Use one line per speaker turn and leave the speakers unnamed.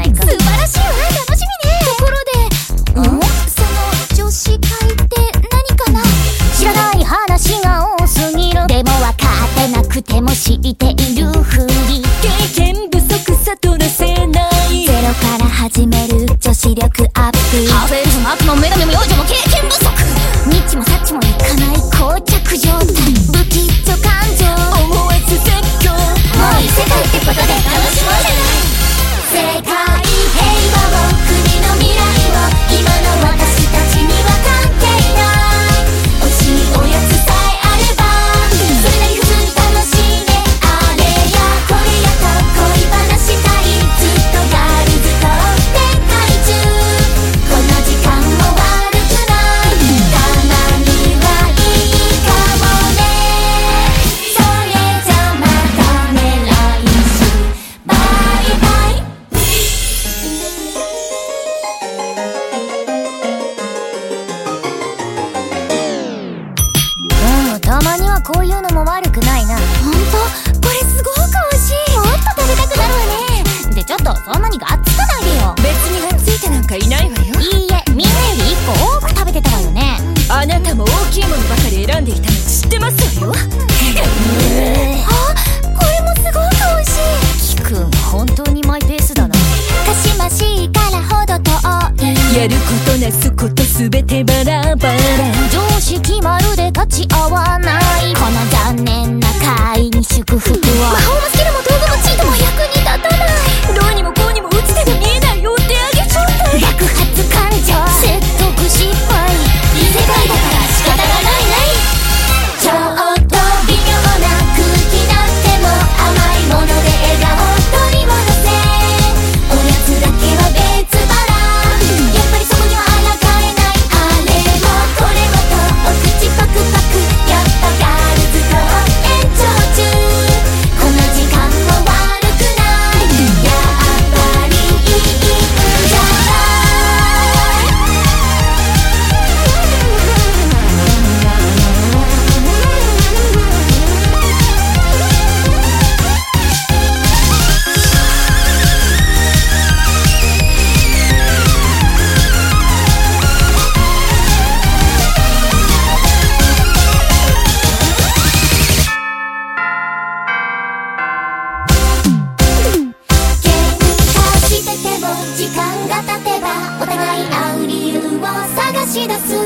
ないか。素晴らしいわ。楽しみね。ところで
ん？その女子会って何かな？知らない話が
多すぎる。で
も分かってなくても知っているふり。経験不足さとらせない。ゼロから始める女子力アップ。ハーベルズも悪も女神も幼女も経験不足。ニッチもサッチもいかない膠着状態。不吉と感情。思えず絶叫もう異世界ってことで。こういうのも悪くないな。本当？これすごく美味しい。もっと食べたくなるわね。でちょっとそんなにがっつかないでよ。
別にがっついてなんかいないわよ。
いいえみんなより1個多く食べてたわよね。
あなたも大きいものばかり選んでいたの知ってますわよ。
あこれもすごく美味しい。
キくん本当にマイペースだな。
かしましいからほど遠い
やることなすことすべてバラバラ。
常識まるで立ち合わない。し出す